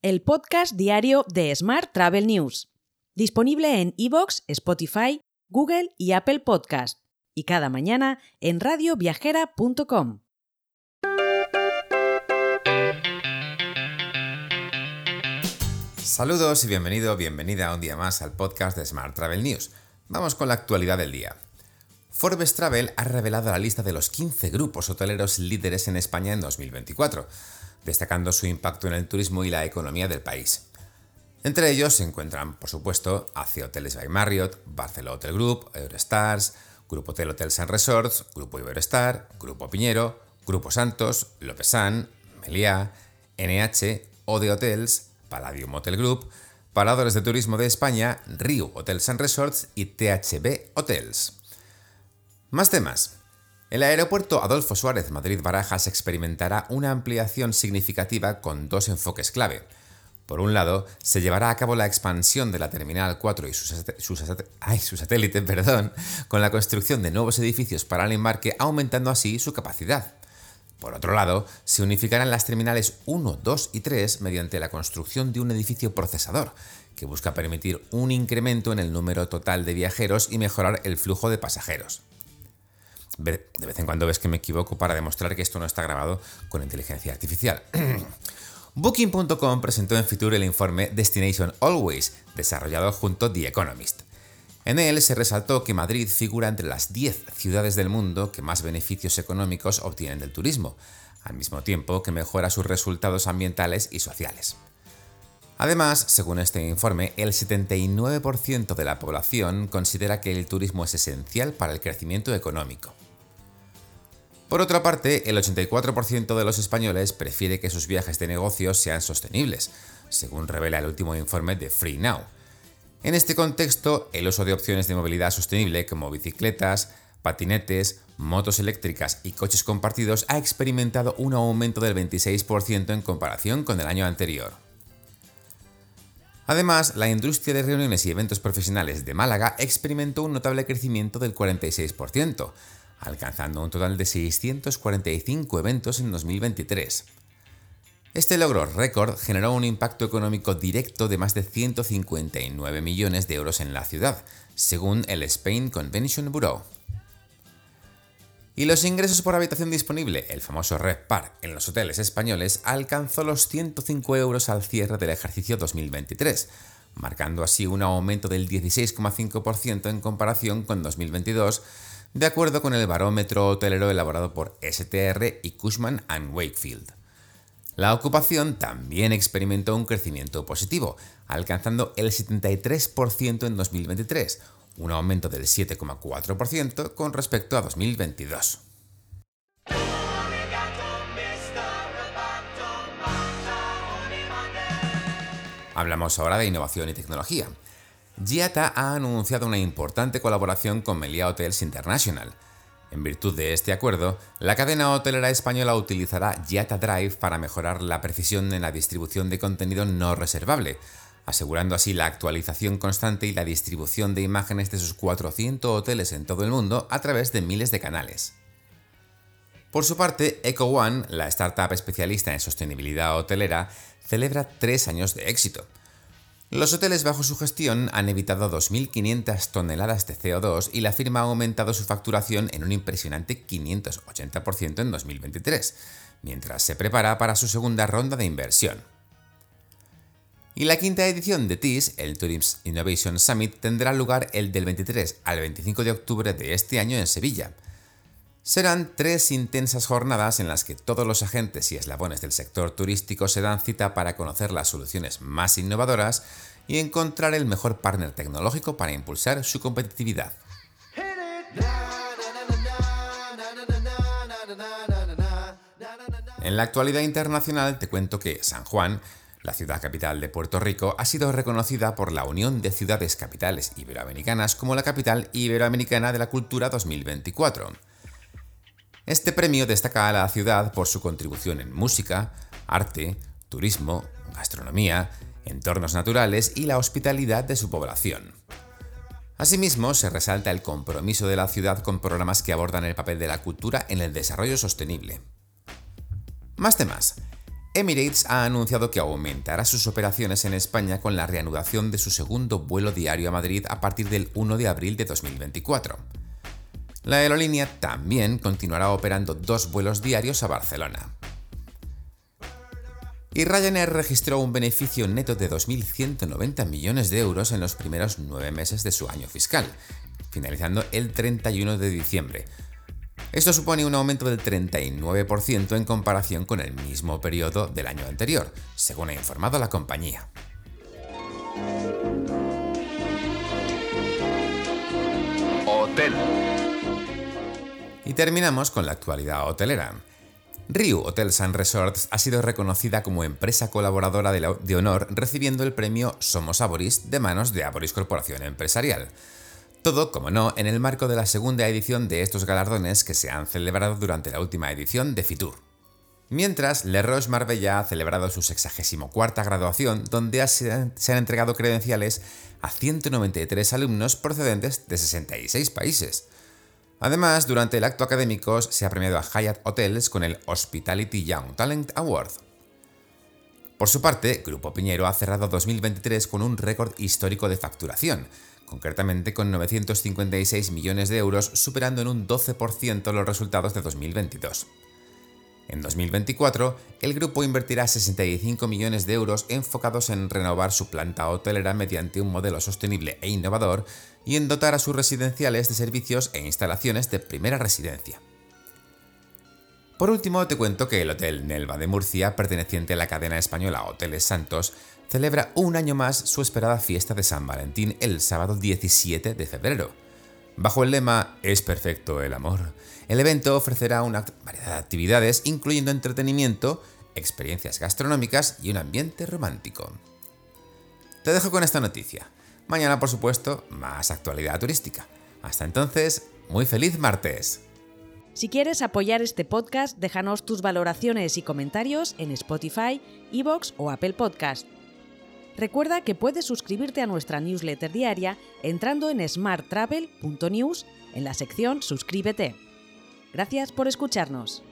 el podcast diario de Smart Travel News, disponible en iVoox, Spotify, Google y Apple Podcast, y cada mañana en radioviajera.com. Saludos y bienvenido, bienvenida un día más al podcast de Smart Travel News. Vamos con la actualidad del día. Forbes Travel ha revelado la lista de los 15 grupos hoteleros líderes en España en 2024, destacando su impacto en el turismo y la economía del país. Entre ellos se encuentran, por supuesto, AC Hoteles by Marriott, Barcelona Hotel Group, Eurostars, Grupo Hotel Hotels and Resorts, Grupo Iberostar, Grupo Piñero, Grupo Santos, Lopesan, Meliá, NH, Ode Hotels, Palladium Hotel Group, Paradores de Turismo de España, Rio Hotels and Resorts y THB Hotels. Más temas. El aeropuerto Adolfo Suárez Madrid-Barajas experimentará una ampliación significativa con dos enfoques clave. Por un lado, se llevará a cabo la expansión de la Terminal 4 y su, satélite, perdón, con la construcción de nuevos edificios para el embarque, aumentando así su capacidad. Por otro lado, se unificarán las terminales 1, 2 y 3 mediante la construcción de un edificio procesador, que busca permitir un incremento en el número total de viajeros y mejorar el flujo de pasajeros. De vez en cuando ves que me equivoco para demostrar que esto no está grabado con inteligencia artificial. Booking.com presentó en Fitur el informe Destination Always, desarrollado junto a The Economist. En él se resaltó que Madrid figura entre las 10 ciudades del mundo que más beneficios económicos obtienen del turismo, al mismo tiempo que mejora sus resultados ambientales y sociales. Además, según este informe, el 79% de la población considera que el turismo es esencial para el crecimiento económico. Por otra parte, el 84% de los españoles prefiere que sus viajes de negocios sean sostenibles, según revela el último informe de Free Now. En este contexto, el uso de opciones de movilidad sostenible como bicicletas, patinetes, motos eléctricas y coches compartidos ha experimentado un aumento del 26% en comparación con el año anterior. Además, la industria de reuniones y eventos profesionales de Málaga experimentó un notable crecimiento del 46%, alcanzando un total de 645 eventos en 2023. Este logro récord generó un impacto económico directo de más de 159 millones de euros en la ciudad, según el Spain Convention Bureau. Y los ingresos por habitación disponible, el famoso RevPAR, en los hoteles españoles alcanzó los 105 euros al cierre del ejercicio 2023, marcando así un aumento del 16,5% en comparación con 2022, de acuerdo con el barómetro hotelero elaborado por STR y Cushman ⁇ Wakefield. La ocupación también experimentó un crecimiento positivo, alcanzando el 73% en 2023, un aumento del 7,4% con respecto a 2022. Hablamos ahora de innovación y tecnología. Giata ha anunciado una importante colaboración con Melia Hotels International. En virtud de este acuerdo, la cadena hotelera española utilizará Giata Drive para mejorar la precisión en la distribución de contenido no reservable, asegurando así la actualización constante y la distribución de imágenes de sus 400 hoteles en todo el mundo a través de miles de canales. Por su parte, EcoOne, la startup especialista en sostenibilidad hotelera, celebra tres años de éxito. Los hoteles bajo su gestión han evitado 2.500 toneladas de CO2 y la firma ha aumentado su facturación en un impresionante 580% en 2023, mientras se prepara para su segunda ronda de inversión. Y la quinta edición de TIS, el Tourism Innovation Summit, tendrá lugar el del 23 al 25 de octubre de este año en Sevilla. Serán tres intensas jornadas en las que todos los agentes y eslabones del sector turístico se dan cita para conocer las soluciones más innovadoras y encontrar el mejor partner tecnológico para impulsar su competitividad. En la actualidad internacional te cuento que San Juan la ciudad capital de Puerto Rico ha sido reconocida por la Unión de Ciudades Capitales Iberoamericanas como la capital iberoamericana de la cultura 2024. Este premio destaca a la ciudad por su contribución en música, arte, turismo, gastronomía, entornos naturales y la hospitalidad de su población. Asimismo, se resalta el compromiso de la ciudad con programas que abordan el papel de la cultura en el desarrollo sostenible. Más temas. Emirates ha anunciado que aumentará sus operaciones en España con la reanudación de su segundo vuelo diario a Madrid a partir del 1 de abril de 2024. La aerolínea también continuará operando dos vuelos diarios a Barcelona. Y Ryanair registró un beneficio neto de 2.190 millones de euros en los primeros nueve meses de su año fiscal, finalizando el 31 de diciembre, esto supone un aumento del 39% en comparación con el mismo periodo del año anterior, según ha informado la compañía. Hotel. Y terminamos con la actualidad hotelera. Riu Hotels and Resorts ha sido reconocida como empresa colaboradora de, de honor recibiendo el premio Somos Aboris de manos de Aboris Corporación Empresarial. Todo, como no, en el marco de la segunda edición de estos galardones que se han celebrado durante la última edición de Fitur. Mientras, Le Roche Marbella ha celebrado su 64 graduación, donde se han entregado credenciales a 193 alumnos procedentes de 66 países. Además, durante el acto académico se ha premiado a Hyatt Hotels con el Hospitality Young Talent Award. Por su parte, Grupo Piñero ha cerrado 2023 con un récord histórico de facturación, concretamente con 956 millones de euros, superando en un 12% los resultados de 2022. En 2024, el grupo invertirá 65 millones de euros enfocados en renovar su planta hotelera mediante un modelo sostenible e innovador y en dotar a sus residenciales de servicios e instalaciones de primera residencia. Por último, te cuento que el Hotel Nelva de Murcia, perteneciente a la cadena española Hoteles Santos, celebra un año más su esperada fiesta de San Valentín el sábado 17 de febrero. Bajo el lema Es perfecto el amor, el evento ofrecerá una variedad de actividades incluyendo entretenimiento, experiencias gastronómicas y un ambiente romántico. Te dejo con esta noticia. Mañana, por supuesto, más actualidad turística. Hasta entonces, muy feliz martes. Si quieres apoyar este podcast, déjanos tus valoraciones y comentarios en Spotify, Evox o Apple Podcast. Recuerda que puedes suscribirte a nuestra newsletter diaria entrando en smarttravel.news en la sección Suscríbete. Gracias por escucharnos.